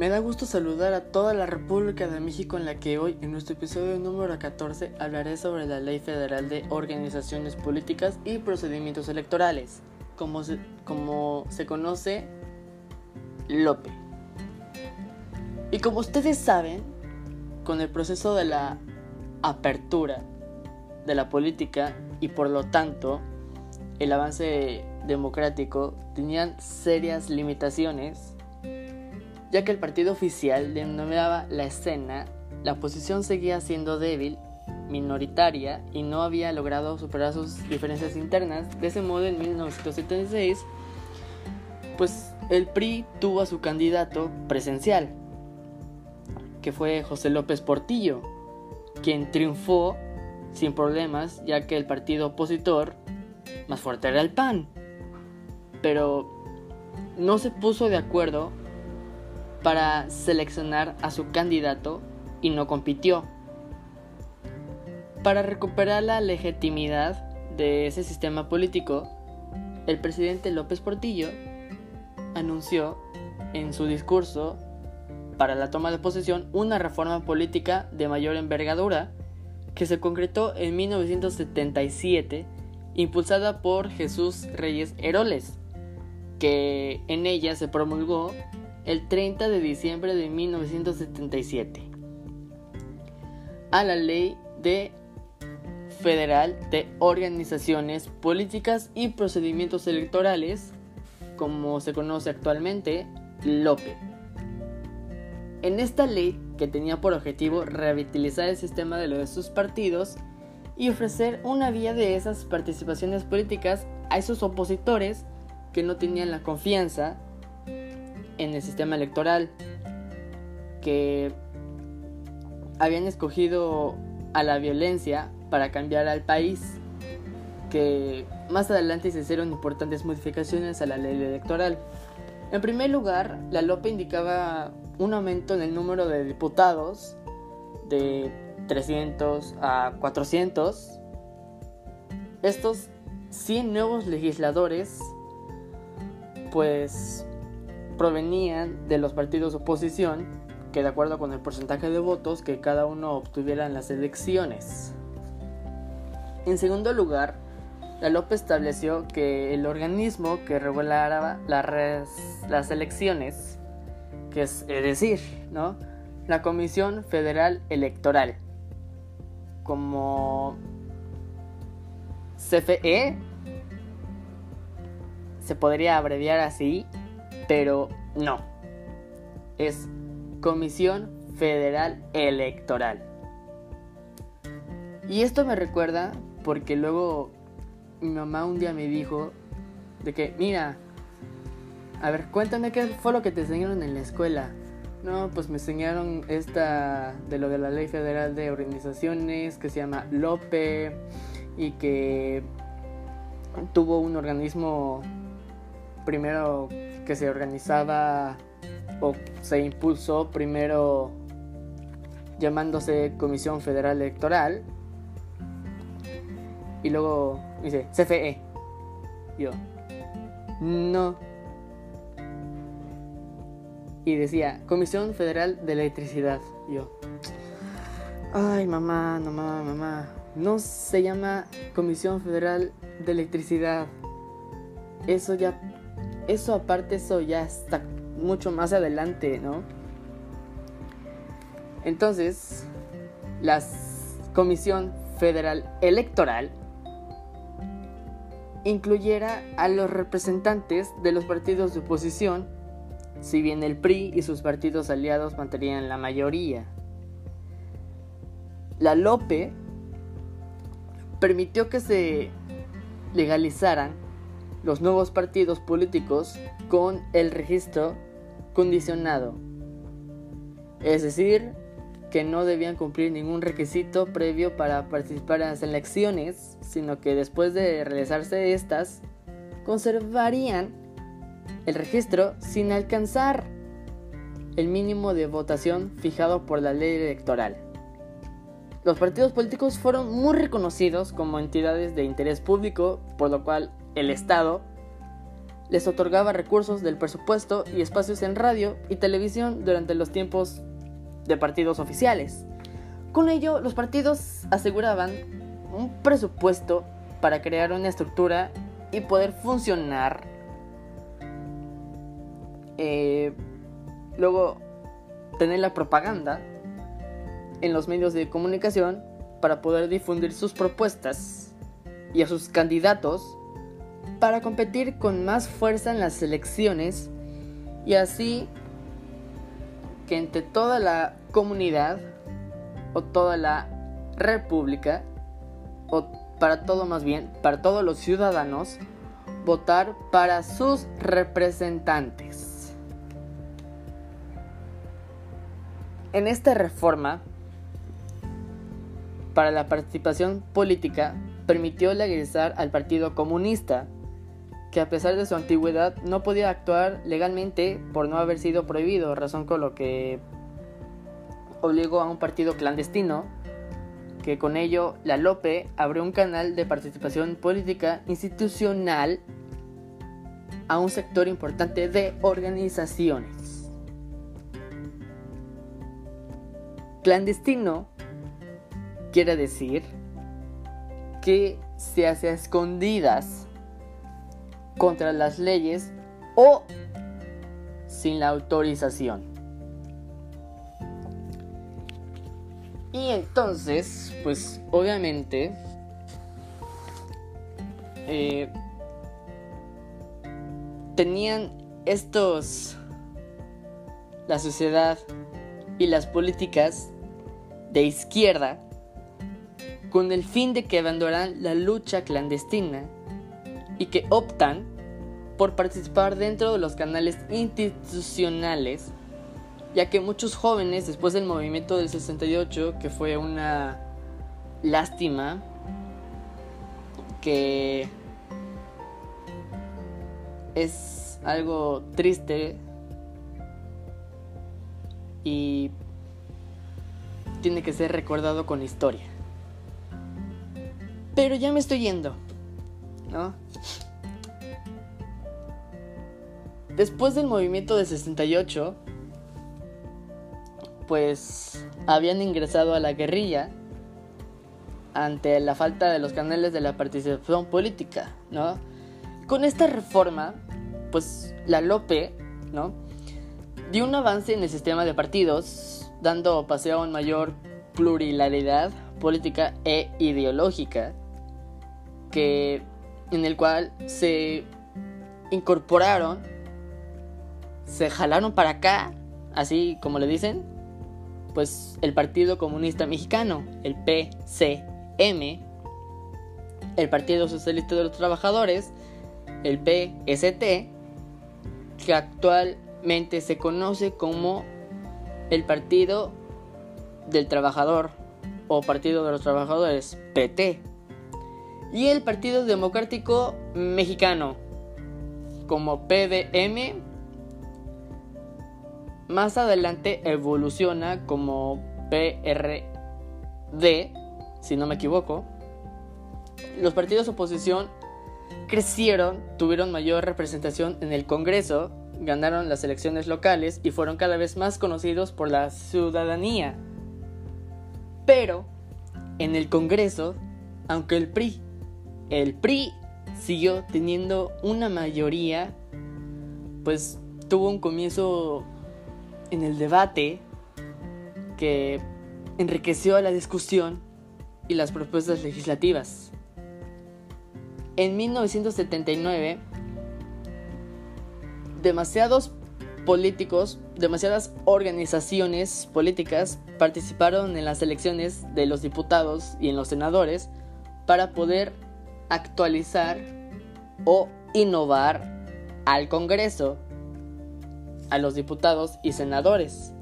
Me da gusto saludar a toda la República de México en la que hoy, en nuestro episodio número 14, hablaré sobre la Ley Federal de Organizaciones Políticas y Procedimientos Electorales, como se, como se conoce LOPE. Y como ustedes saben, con el proceso de la apertura de la política y por lo tanto el avance democrático tenían serias limitaciones ya que el partido oficial denominaba la escena, la oposición seguía siendo débil, minoritaria y no había logrado superar sus diferencias internas. De ese modo, en 1976, pues el PRI tuvo a su candidato presencial, que fue José López Portillo, quien triunfó sin problemas, ya que el partido opositor más fuerte era el PAN. Pero no se puso de acuerdo para seleccionar a su candidato y no compitió. Para recuperar la legitimidad de ese sistema político, el presidente López Portillo anunció en su discurso para la toma de posesión una reforma política de mayor envergadura que se concretó en 1977 impulsada por Jesús Reyes Heroles, que en ella se promulgó el 30 de diciembre de 1977 a la Ley de Federal de Organizaciones Políticas y Procedimientos Electorales, como se conoce actualmente, LOPE. En esta ley, que tenía por objetivo revitalizar el sistema de los de sus partidos y ofrecer una vía de esas participaciones políticas a esos opositores que no tenían la confianza en el sistema electoral que habían escogido a la violencia para cambiar al país, que más adelante se hicieron importantes modificaciones a la ley electoral. En primer lugar, la LOPE indicaba un aumento en el número de diputados de 300 a 400. Estos 100 nuevos legisladores pues provenían de los partidos de oposición, que de acuerdo con el porcentaje de votos que cada uno obtuviera en las elecciones. En segundo lugar, la López estableció que el organismo que regulara las elecciones, que es, decir, ¿no? la Comisión Federal Electoral, como CFE, se podría abreviar así, pero no. Es Comisión Federal Electoral. Y esto me recuerda porque luego mi mamá un día me dijo de que, mira, a ver, cuéntame qué fue lo que te enseñaron en la escuela. No, pues me enseñaron esta de lo de la Ley Federal de Organizaciones que se llama LOPE y que tuvo un organismo primero que se organizaba o se impulsó primero llamándose Comisión Federal Electoral y luego dice CFE. Yo, no. Y decía Comisión Federal de Electricidad. Yo, ay mamá, mamá, mamá. No se llama Comisión Federal de Electricidad. Eso ya eso aparte, eso ya está mucho más adelante, ¿no? Entonces, la Comisión Federal Electoral incluyera a los representantes de los partidos de oposición, si bien el PRI y sus partidos aliados mantenían la mayoría. La LOPE permitió que se legalizaran los nuevos partidos políticos con el registro condicionado. Es decir, que no debían cumplir ningún requisito previo para participar en las elecciones, sino que después de realizarse estas, conservarían el registro sin alcanzar el mínimo de votación fijado por la ley electoral. Los partidos políticos fueron muy reconocidos como entidades de interés público, por lo cual el Estado les otorgaba recursos del presupuesto y espacios en radio y televisión durante los tiempos de partidos oficiales. Con ello, los partidos aseguraban un presupuesto para crear una estructura y poder funcionar. Eh, luego, tener la propaganda en los medios de comunicación para poder difundir sus propuestas y a sus candidatos para competir con más fuerza en las elecciones y así que entre toda la comunidad o toda la república o para todo más bien, para todos los ciudadanos, votar para sus representantes. En esta reforma, para la participación política, permitió legalizar al Partido Comunista, que a pesar de su antigüedad no podía actuar legalmente por no haber sido prohibido, razón con lo que obligó a un partido clandestino que con ello la Lope abrió un canal de participación política institucional a un sector importante de organizaciones. Clandestino quiere decir que se hace a escondidas contra las leyes o sin la autorización. Y entonces, pues obviamente, eh, tenían estos, la sociedad y las políticas de izquierda, con el fin de que abandonaran la lucha clandestina y que optan por participar dentro de los canales institucionales ya que muchos jóvenes después del movimiento del 68, que fue una lástima, que es algo triste y tiene que ser recordado con historia. Pero ya me estoy yendo, ¿no? Después del movimiento del 68, pues habían ingresado a la guerrilla ante la falta de los canales de la participación política, ¿no? Con esta reforma, pues la Lope, ¿no? Dio un avance en el sistema de partidos, dando paseo a una mayor pluralidad política e ideológica, que en el cual se incorporaron, se jalaron para acá, así como le dicen, pues el Partido Comunista Mexicano, el PCM, el Partido Socialista de los Trabajadores, el PST, que actualmente se conoce como el Partido del Trabajador o Partido de los Trabajadores, PT, y el Partido Democrático Mexicano, como PDM más adelante evoluciona como PRD, si no me equivoco. Los partidos de oposición crecieron, tuvieron mayor representación en el Congreso, ganaron las elecciones locales y fueron cada vez más conocidos por la ciudadanía. Pero en el Congreso, aunque el PRI, el PRI siguió teniendo una mayoría, pues tuvo un comienzo en el debate que enriqueció la discusión y las propuestas legislativas. En 1979, demasiados políticos, demasiadas organizaciones políticas participaron en las elecciones de los diputados y en los senadores para poder actualizar o innovar al Congreso a los diputados y senadores.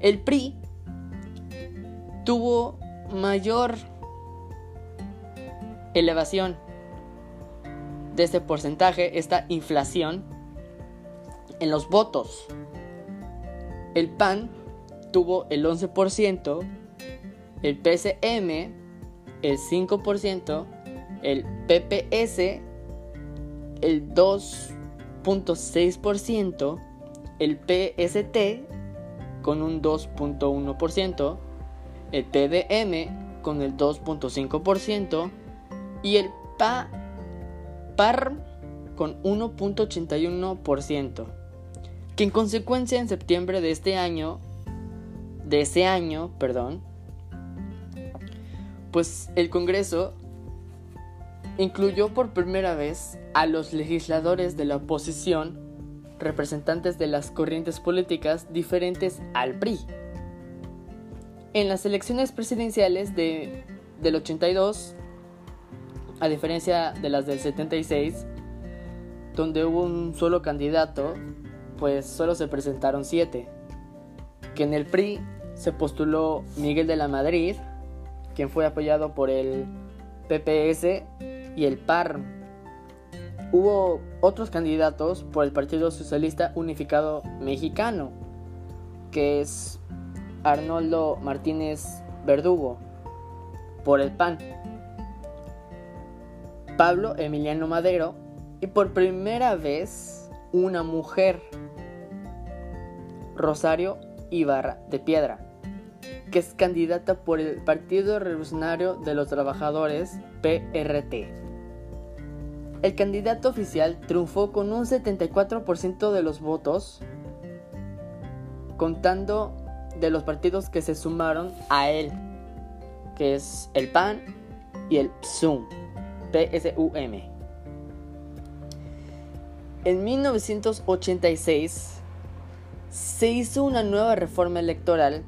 El PRI tuvo mayor elevación de este porcentaje, esta inflación en los votos. El PAN tuvo el 11%, el PCM el 5%, el PPS el 2 1.6%, el PST con un 2.1%, el PDM con el 2.5% y el PA, PAR con 1.81%, que en consecuencia en septiembre de este año, de ese año, perdón, pues el Congreso incluyó por primera vez a los legisladores de la oposición, representantes de las corrientes políticas diferentes al PRI. En las elecciones presidenciales de, del 82, a diferencia de las del 76, donde hubo un solo candidato, pues solo se presentaron siete. Que en el PRI se postuló Miguel de la Madrid, quien fue apoyado por el PPS y el PAR. Hubo otros candidatos por el Partido Socialista Unificado Mexicano, que es Arnoldo Martínez Verdugo, por el PAN. Pablo Emiliano Madero y por primera vez una mujer, Rosario Ibarra de Piedra, que es candidata por el Partido Revolucionario de los Trabajadores, PRT. El candidato oficial triunfó con un 74% de los votos, contando de los partidos que se sumaron a él, que es el PAN y el PSUM, PSUM. En 1986 se hizo una nueva reforma electoral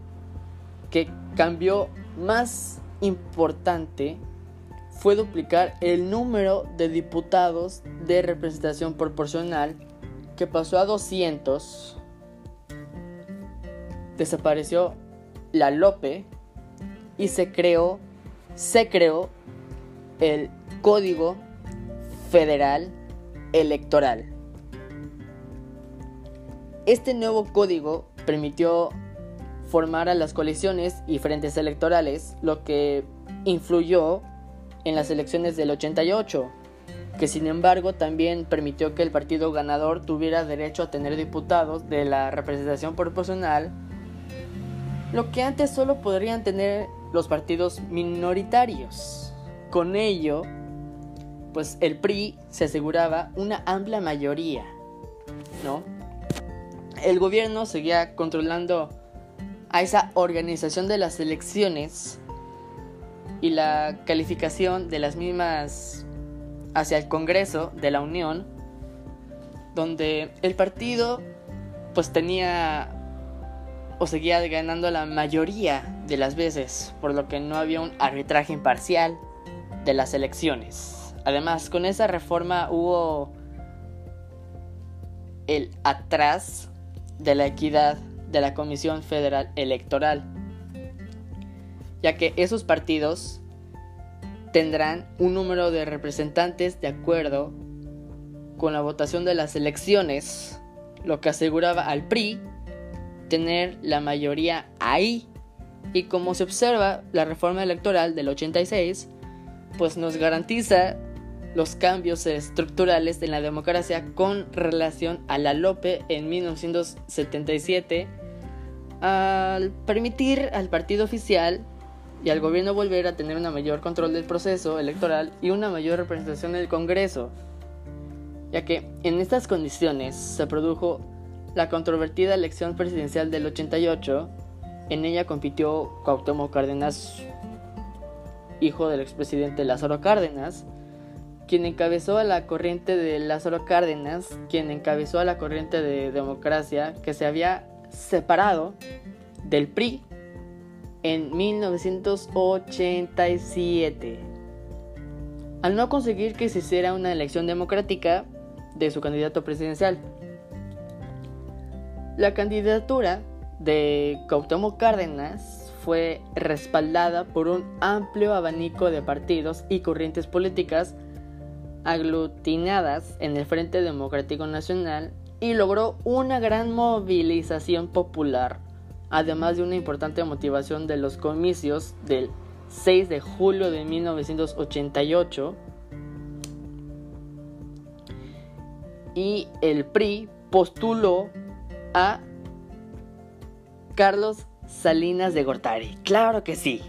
que cambió más importante fue duplicar el número de diputados de representación proporcional que pasó a 200. Desapareció la Lope y se creó se creó el Código Federal Electoral. Este nuevo código permitió formar a las coaliciones y frentes electorales, lo que influyó en las elecciones del 88, que sin embargo también permitió que el partido ganador tuviera derecho a tener diputados de la representación proporcional, lo que antes solo podrían tener los partidos minoritarios. Con ello, pues el PRI se aseguraba una amplia mayoría, ¿no? El gobierno seguía controlando a esa organización de las elecciones y la calificación de las mismas hacia el Congreso de la Unión, donde el partido pues tenía o seguía ganando la mayoría de las veces, por lo que no había un arbitraje imparcial de las elecciones. Además, con esa reforma hubo el atrás de la equidad de la Comisión Federal Electoral, ya que esos partidos tendrán un número de representantes de acuerdo con la votación de las elecciones, lo que aseguraba al PRI tener la mayoría ahí. Y como se observa, la reforma electoral del 86 pues nos garantiza los cambios estructurales en la democracia con relación a la Lope en 1977 al permitir al partido oficial y al gobierno volver a tener un mayor control del proceso electoral y una mayor representación del Congreso, ya que en estas condiciones se produjo la controvertida elección presidencial del 88, en ella compitió Cuauhtémoc Cárdenas, hijo del expresidente Lázaro Cárdenas, quien encabezó a la corriente de Lázaro Cárdenas, quien encabezó a la corriente de democracia que se había separado del PRI en 1987. Al no conseguir que se hiciera una elección democrática de su candidato presidencial. La candidatura de Cuauhtémoc Cárdenas fue respaldada por un amplio abanico de partidos y corrientes políticas aglutinadas en el Frente Democrático Nacional y logró una gran movilización popular, además de una importante motivación de los comicios del 6 de julio de 1988 y el PRI postuló a Carlos Salinas de Gortari. Claro que sí.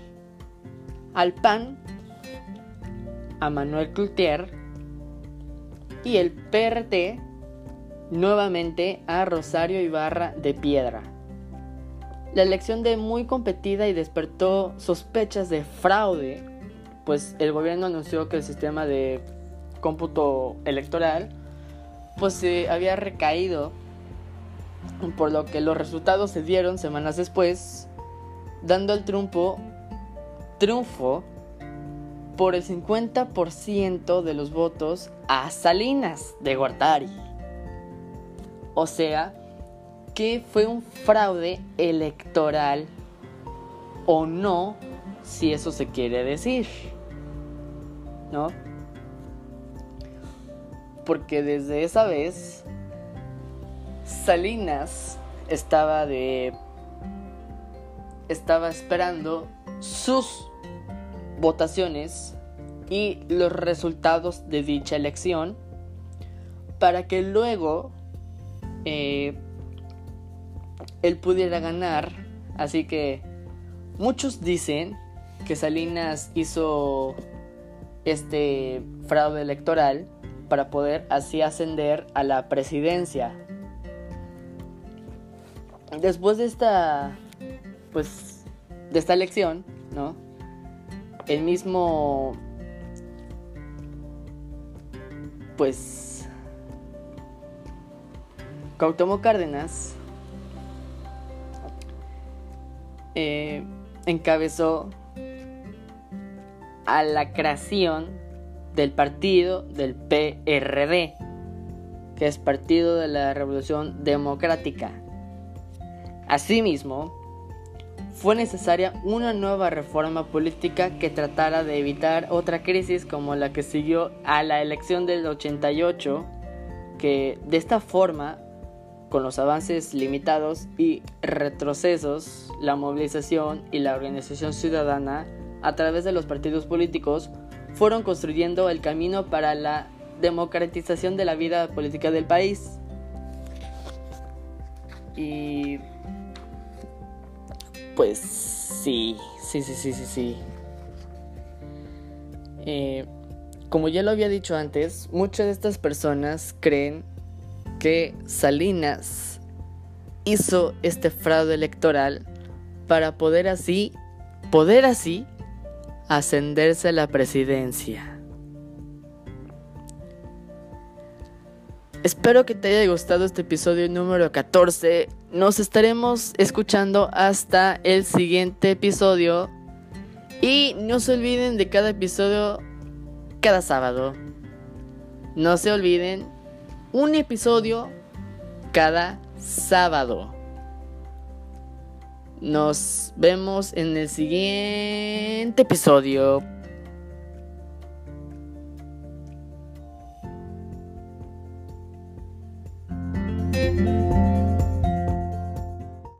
Al PAN, a Manuel Cloutier y el PRT nuevamente a Rosario Ibarra de Piedra. La elección de muy competida y despertó sospechas de fraude, pues el gobierno anunció que el sistema de cómputo electoral pues se había recaído, por lo que los resultados se dieron semanas después, dando el triunfo, triunfo por el 50% de los votos a Salinas de Gortari. O sea, que fue un fraude electoral o no, si eso se quiere decir. ¿No? Porque desde esa vez Salinas estaba de estaba esperando sus votaciones y los resultados de dicha elección para que luego eh, él pudiera ganar. Así que muchos dicen que Salinas hizo este fraude electoral para poder así ascender a la presidencia. Después de esta pues de esta elección, ¿no? El mismo pues Cuauhtémoc Cárdenas eh, encabezó a la creación del partido del PRD, que es Partido de la Revolución Democrática. Asimismo, fue necesaria una nueva reforma política que tratara de evitar otra crisis como la que siguió a la elección del 88, que de esta forma con los avances limitados y retrocesos, la movilización y la organización ciudadana a través de los partidos políticos fueron construyendo el camino para la democratización de la vida política del país. Y pues sí, sí, sí, sí, sí, sí. Eh, como ya lo había dicho antes, muchas de estas personas creen que Salinas hizo este fraude electoral para poder así, poder así, ascenderse a la presidencia. Espero que te haya gustado este episodio número 14. Nos estaremos escuchando hasta el siguiente episodio. Y no se olviden de cada episodio cada sábado. No se olviden un episodio cada sábado. Nos vemos en el siguiente episodio.